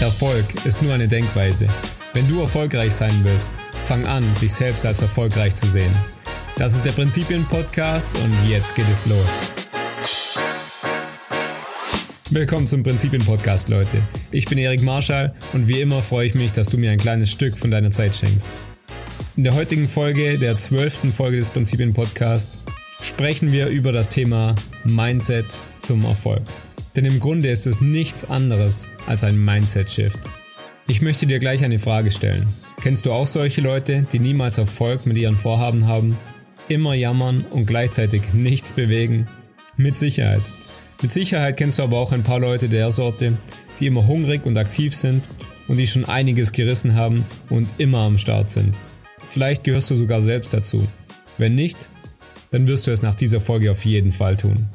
Erfolg ist nur eine Denkweise. Wenn du erfolgreich sein willst, fang an, dich selbst als erfolgreich zu sehen. Das ist der Prinzipien-Podcast und jetzt geht es los. Willkommen zum Prinzipien-Podcast, Leute. Ich bin Erik Marschall und wie immer freue ich mich, dass du mir ein kleines Stück von deiner Zeit schenkst. In der heutigen Folge, der zwölften Folge des Prinzipien-Podcasts, sprechen wir über das Thema Mindset zum Erfolg. Denn im Grunde ist es nichts anderes als ein Mindset-Shift. Ich möchte dir gleich eine Frage stellen. Kennst du auch solche Leute, die niemals Erfolg mit ihren Vorhaben haben, immer jammern und gleichzeitig nichts bewegen? Mit Sicherheit. Mit Sicherheit kennst du aber auch ein paar Leute der Sorte, die immer hungrig und aktiv sind und die schon einiges gerissen haben und immer am Start sind. Vielleicht gehörst du sogar selbst dazu. Wenn nicht, dann wirst du es nach dieser Folge auf jeden Fall tun.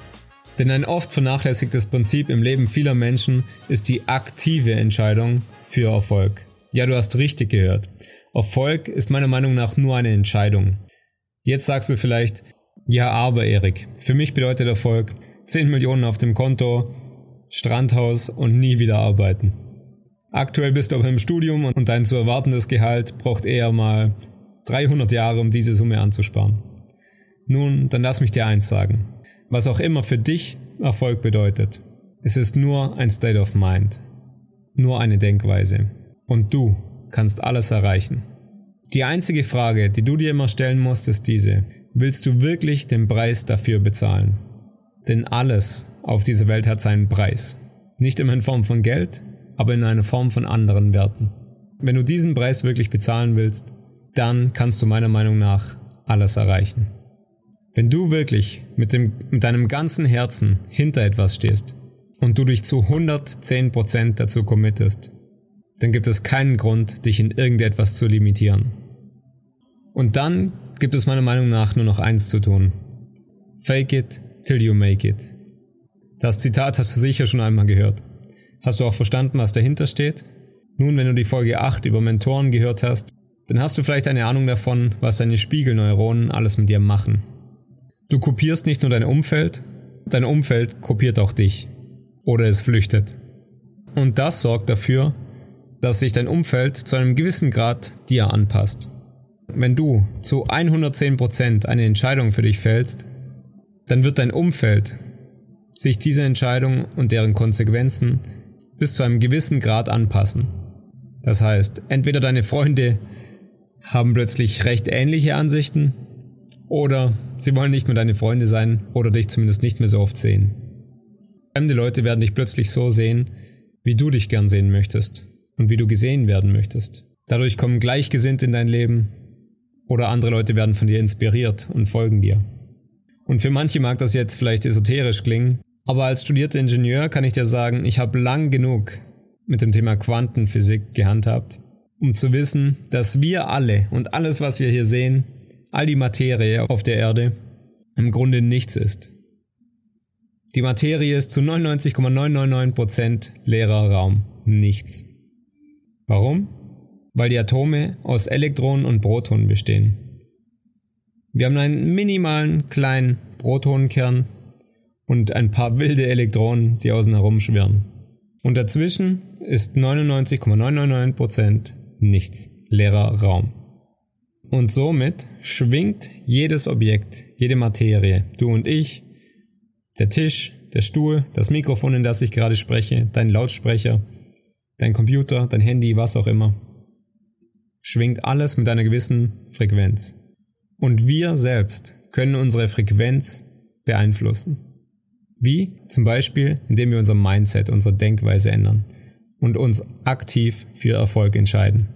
Denn ein oft vernachlässigtes Prinzip im Leben vieler Menschen ist die aktive Entscheidung für Erfolg. Ja, du hast richtig gehört. Erfolg ist meiner Meinung nach nur eine Entscheidung. Jetzt sagst du vielleicht, ja, aber Erik, für mich bedeutet Erfolg 10 Millionen auf dem Konto, Strandhaus und nie wieder arbeiten. Aktuell bist du aber im Studium und dein zu erwartendes Gehalt braucht eher mal 300 Jahre, um diese Summe anzusparen. Nun, dann lass mich dir eins sagen. Was auch immer für dich Erfolg bedeutet, es ist nur ein State of Mind, nur eine Denkweise. Und du kannst alles erreichen. Die einzige Frage, die du dir immer stellen musst, ist diese. Willst du wirklich den Preis dafür bezahlen? Denn alles auf dieser Welt hat seinen Preis. Nicht immer in Form von Geld, aber in einer Form von anderen Werten. Wenn du diesen Preis wirklich bezahlen willst, dann kannst du meiner Meinung nach alles erreichen. Wenn du wirklich mit, dem, mit deinem ganzen Herzen hinter etwas stehst und du dich zu 110% dazu committest, dann gibt es keinen Grund, dich in irgendetwas zu limitieren. Und dann gibt es meiner Meinung nach nur noch eins zu tun. Fake it till you make it. Das Zitat hast du sicher schon einmal gehört. Hast du auch verstanden, was dahinter steht? Nun, wenn du die Folge 8 über Mentoren gehört hast, dann hast du vielleicht eine Ahnung davon, was deine Spiegelneuronen alles mit dir machen. Du kopierst nicht nur dein Umfeld, dein Umfeld kopiert auch dich. Oder es flüchtet. Und das sorgt dafür, dass sich dein Umfeld zu einem gewissen Grad dir anpasst. Wenn du zu 110% eine Entscheidung für dich fällst, dann wird dein Umfeld sich diese Entscheidung und deren Konsequenzen bis zu einem gewissen Grad anpassen. Das heißt, entweder deine Freunde haben plötzlich recht ähnliche Ansichten oder sie wollen nicht mehr deine Freunde sein oder dich zumindest nicht mehr so oft sehen. Fremde Leute werden dich plötzlich so sehen, wie du dich gern sehen möchtest und wie du gesehen werden möchtest. Dadurch kommen Gleichgesinnte in dein Leben oder andere Leute werden von dir inspiriert und folgen dir. Und für manche mag das jetzt vielleicht esoterisch klingen, aber als studierter Ingenieur kann ich dir sagen, ich habe lang genug mit dem Thema Quantenphysik gehandhabt, um zu wissen, dass wir alle und alles, was wir hier sehen, all die Materie auf der Erde im Grunde nichts ist. Die Materie ist zu 99,999% leerer Raum, nichts. Warum? Weil die Atome aus Elektronen und Protonen bestehen. Wir haben einen minimalen kleinen Protonenkern und ein paar wilde Elektronen, die außen herum schwirren. Und dazwischen ist 99,999% nichts, leerer Raum. Und somit schwingt jedes Objekt, jede Materie, du und ich, der Tisch, der Stuhl, das Mikrofon, in das ich gerade spreche, dein Lautsprecher, dein Computer, dein Handy, was auch immer, schwingt alles mit einer gewissen Frequenz. Und wir selbst können unsere Frequenz beeinflussen. Wie? Zum Beispiel, indem wir unser Mindset, unsere Denkweise ändern und uns aktiv für Erfolg entscheiden.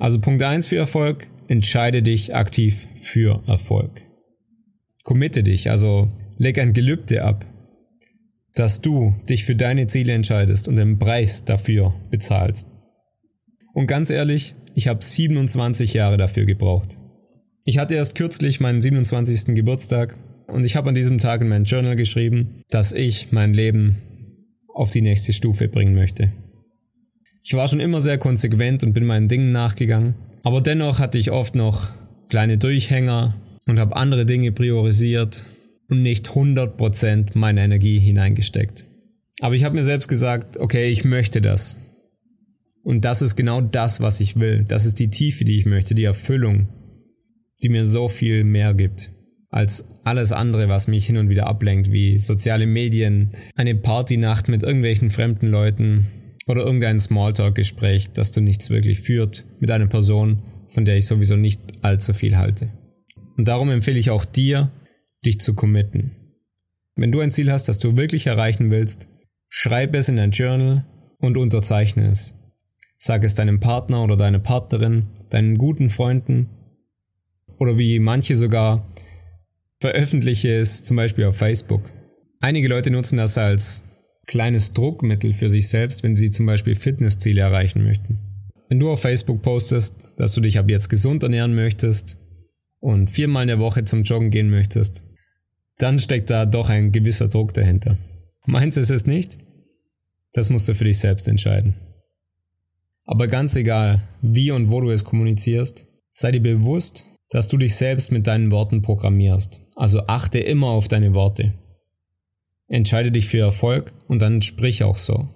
Also Punkt 1 für Erfolg, entscheide dich aktiv für Erfolg. Committe dich, also leg ein Gelübde ab, dass du dich für deine Ziele entscheidest und den Preis dafür bezahlst. Und ganz ehrlich, ich habe 27 Jahre dafür gebraucht. Ich hatte erst kürzlich meinen 27. Geburtstag und ich habe an diesem Tag in mein Journal geschrieben, dass ich mein Leben auf die nächste Stufe bringen möchte. Ich war schon immer sehr konsequent und bin meinen Dingen nachgegangen, aber dennoch hatte ich oft noch kleine Durchhänger und habe andere Dinge priorisiert und nicht 100% meine Energie hineingesteckt. Aber ich habe mir selbst gesagt, okay, ich möchte das. Und das ist genau das, was ich will. Das ist die Tiefe, die ich möchte, die Erfüllung, die mir so viel mehr gibt als alles andere, was mich hin und wieder ablenkt, wie soziale Medien, eine Partynacht mit irgendwelchen fremden Leuten oder irgendein Smalltalk-Gespräch, das du nichts wirklich führt mit einer Person, von der ich sowieso nicht allzu viel halte. Und darum empfehle ich auch dir, dich zu committen. Wenn du ein Ziel hast, das du wirklich erreichen willst, schreib es in dein Journal und unterzeichne es. Sag es deinem Partner oder deiner Partnerin, deinen guten Freunden oder wie manche sogar veröffentliche es zum Beispiel auf Facebook. Einige Leute nutzen das als kleines Druckmittel für sich selbst, wenn sie zum Beispiel Fitnessziele erreichen möchten. Wenn du auf Facebook postest, dass du dich ab jetzt gesund ernähren möchtest und viermal in der Woche zum Joggen gehen möchtest, dann steckt da doch ein gewisser Druck dahinter. Meins ist es nicht? Das musst du für dich selbst entscheiden. Aber ganz egal, wie und wo du es kommunizierst, sei dir bewusst, dass du dich selbst mit deinen Worten programmierst. Also achte immer auf deine Worte. Entscheide dich für Erfolg und dann sprich auch so.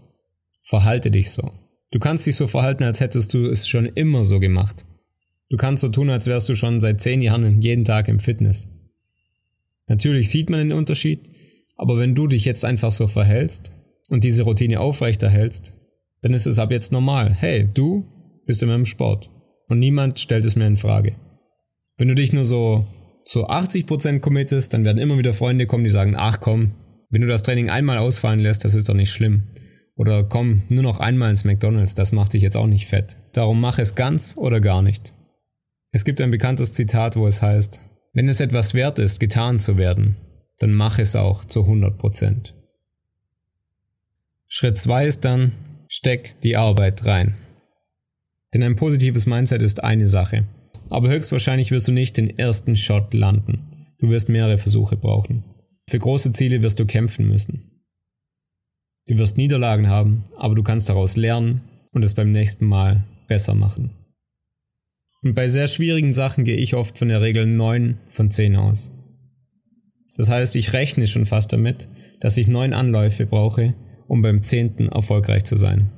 Verhalte dich so. Du kannst dich so verhalten, als hättest du es schon immer so gemacht. Du kannst so tun, als wärst du schon seit zehn Jahren jeden Tag im Fitness. Natürlich sieht man den Unterschied, aber wenn du dich jetzt einfach so verhältst und diese Routine aufrechterhältst, dann ist es ab jetzt normal. Hey, du bist in meinem Sport. Und niemand stellt es mir in Frage. Wenn du dich nur so zu 80% committest, dann werden immer wieder Freunde kommen, die sagen, ach komm, wenn du das Training einmal ausfallen lässt, das ist doch nicht schlimm. Oder komm, nur noch einmal ins McDonald's, das macht dich jetzt auch nicht fett. Darum mach es ganz oder gar nicht. Es gibt ein bekanntes Zitat, wo es heißt, wenn es etwas wert ist, getan zu werden, dann mach es auch zu 100%. Schritt 2 ist dann, Steck die Arbeit rein. Denn ein positives Mindset ist eine Sache. Aber höchstwahrscheinlich wirst du nicht den ersten Shot landen. Du wirst mehrere Versuche brauchen. Für große Ziele wirst du kämpfen müssen. Du wirst Niederlagen haben, aber du kannst daraus lernen und es beim nächsten Mal besser machen. Und bei sehr schwierigen Sachen gehe ich oft von der Regel 9 von 10 aus. Das heißt, ich rechne schon fast damit, dass ich 9 Anläufe brauche, um beim zehnten erfolgreich zu sein.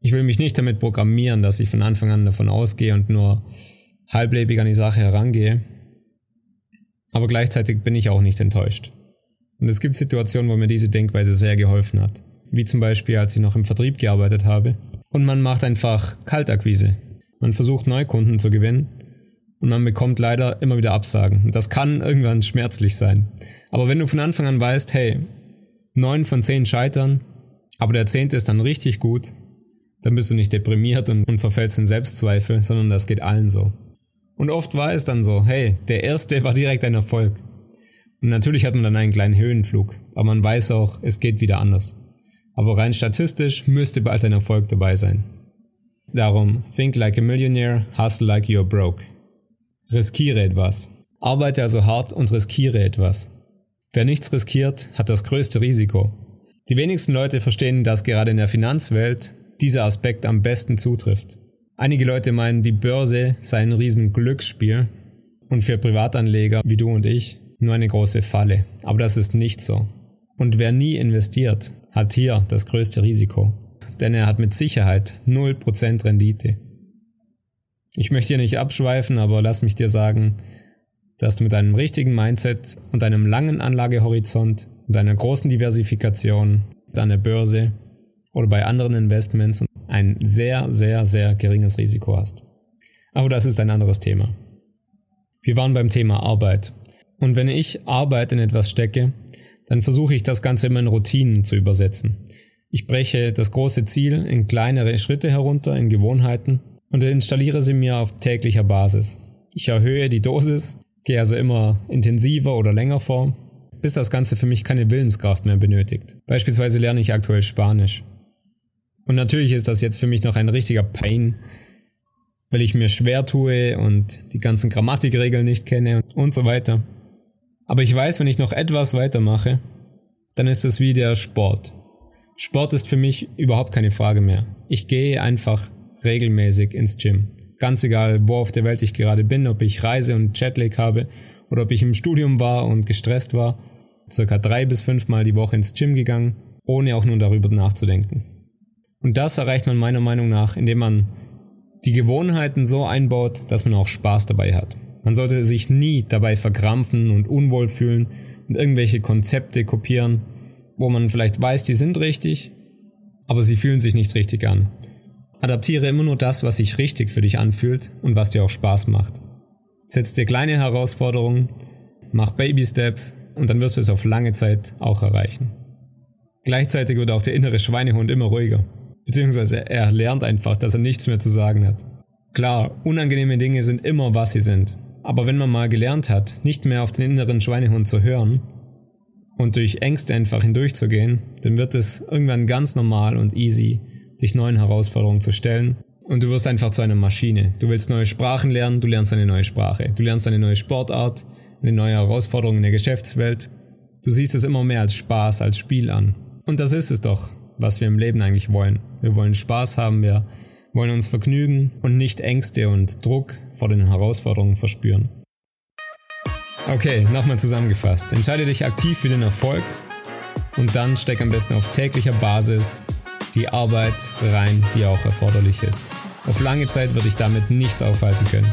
Ich will mich nicht damit programmieren, dass ich von Anfang an davon ausgehe und nur halblebig an die Sache herangehe. Aber gleichzeitig bin ich auch nicht enttäuscht. Und es gibt Situationen, wo mir diese Denkweise sehr geholfen hat. Wie zum Beispiel, als ich noch im Vertrieb gearbeitet habe. Und man macht einfach Kaltakquise. Man versucht Neukunden zu gewinnen und man bekommt leider immer wieder Absagen. Und das kann irgendwann schmerzlich sein. Aber wenn du von Anfang an weißt, hey, neun von zehn scheitern, aber der zehnte ist dann richtig gut, dann bist du nicht deprimiert und, und verfällst in Selbstzweifel, sondern das geht allen so. Und oft war es dann so, hey, der erste war direkt ein Erfolg. Und natürlich hat man dann einen kleinen Höhenflug, aber man weiß auch, es geht wieder anders. Aber rein statistisch müsste bald ein Erfolg dabei sein. Darum, think like a millionaire, hustle like you're broke. Riskiere etwas. Arbeite also hart und riskiere etwas. Wer nichts riskiert, hat das größte Risiko. Die wenigsten Leute verstehen, dass gerade in der Finanzwelt dieser Aspekt am besten zutrifft. Einige Leute meinen, die Börse sei ein riesen Glücksspiel und für Privatanleger wie du und ich nur eine große Falle. Aber das ist nicht so. Und wer nie investiert, hat hier das größte Risiko. Denn er hat mit Sicherheit 0% Rendite. Ich möchte hier nicht abschweifen, aber lass mich dir sagen, dass du mit einem richtigen Mindset und einem langen Anlagehorizont und einer großen Diversifikation an der Börse oder bei anderen Investments ein sehr, sehr, sehr geringes Risiko hast. Aber das ist ein anderes Thema. Wir waren beim Thema Arbeit. Und wenn ich Arbeit in etwas stecke, dann versuche ich das Ganze immer in Routinen zu übersetzen. Ich breche das große Ziel in kleinere Schritte herunter, in Gewohnheiten und installiere sie mir auf täglicher Basis. Ich erhöhe die Dosis, gehe also immer intensiver oder länger vor, bis das Ganze für mich keine Willenskraft mehr benötigt. Beispielsweise lerne ich aktuell Spanisch. Und natürlich ist das jetzt für mich noch ein richtiger Pain, weil ich mir schwer tue und die ganzen Grammatikregeln nicht kenne und so weiter. Aber ich weiß, wenn ich noch etwas weitermache, dann ist es wie der Sport. Sport ist für mich überhaupt keine Frage mehr. Ich gehe einfach regelmäßig ins Gym. Ganz egal, wo auf der Welt ich gerade bin, ob ich reise und Jetlag habe oder ob ich im Studium war und gestresst war. Circa drei bis fünfmal die Woche ins Gym gegangen ohne auch nur darüber nachzudenken. Und das erreicht man meiner Meinung nach, indem man die Gewohnheiten so einbaut, dass man auch Spaß dabei hat. Man sollte sich nie dabei verkrampfen und unwohl fühlen und irgendwelche Konzepte kopieren, wo man vielleicht weiß, die sind richtig, aber sie fühlen sich nicht richtig an. Adaptiere immer nur das, was sich richtig für dich anfühlt und was dir auch Spaß macht. Setz dir kleine Herausforderungen, mach Baby Steps und dann wirst du es auf lange Zeit auch erreichen. Gleichzeitig wird auch der innere Schweinehund immer ruhiger. Beziehungsweise er lernt einfach, dass er nichts mehr zu sagen hat. Klar, unangenehme Dinge sind immer, was sie sind. Aber wenn man mal gelernt hat, nicht mehr auf den inneren Schweinehund zu hören und durch Ängste einfach hindurchzugehen, dann wird es irgendwann ganz normal und easy, sich neuen Herausforderungen zu stellen. Und du wirst einfach zu einer Maschine. Du willst neue Sprachen lernen, du lernst eine neue Sprache. Du lernst eine neue Sportart, eine neue Herausforderung in der Geschäftswelt. Du siehst es immer mehr als Spaß, als Spiel an. Und das ist es doch, was wir im Leben eigentlich wollen. Wir wollen Spaß haben, wir wollen uns vergnügen und nicht Ängste und Druck vor den Herausforderungen verspüren. Okay, nochmal zusammengefasst. Entscheide dich aktiv für den Erfolg und dann steck am besten auf täglicher Basis die Arbeit rein, die auch erforderlich ist. Auf lange Zeit wird dich damit nichts aufhalten können.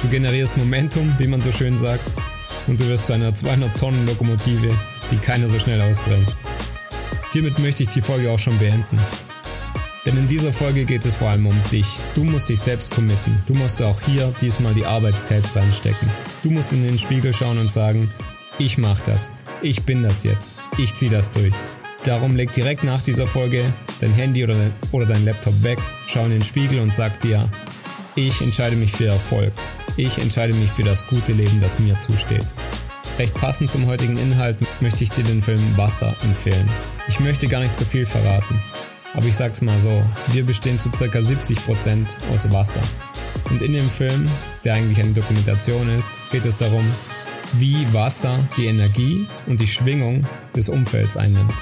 Du generierst Momentum, wie man so schön sagt, und du wirst zu einer 200 Tonnen Lokomotive, die keiner so schnell ausbremst. Hiermit möchte ich die Folge auch schon beenden. Denn in dieser Folge geht es vor allem um dich. Du musst dich selbst committen. Du musst auch hier diesmal die Arbeit selbst einstecken. Du musst in den Spiegel schauen und sagen, ich mach das. Ich bin das jetzt. Ich zieh das durch. Darum leg direkt nach dieser Folge dein Handy oder oder dein Laptop weg, schau in den Spiegel und sag dir, ich entscheide mich für Erfolg. Ich entscheide mich für das gute Leben, das mir zusteht. Recht passend zum heutigen Inhalt möchte ich dir den Film Wasser empfehlen. Ich möchte gar nicht zu viel verraten, aber ich sag's mal so, wir bestehen zu ca. 70% aus Wasser. Und in dem Film, der eigentlich eine Dokumentation ist, geht es darum, wie Wasser die Energie und die Schwingung des Umfelds einnimmt.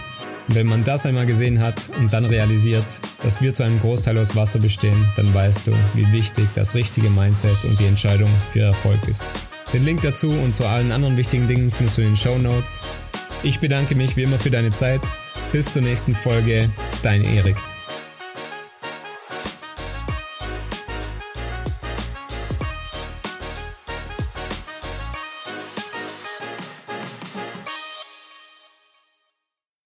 Und wenn man das einmal gesehen hat und dann realisiert, dass wir zu einem Großteil aus Wasser bestehen, dann weißt du, wie wichtig das richtige Mindset und die Entscheidung für Erfolg ist. Den Link dazu und zu allen anderen wichtigen Dingen findest du in den Show Notes. Ich bedanke mich wie immer für deine Zeit. Bis zur nächsten Folge, dein Erik.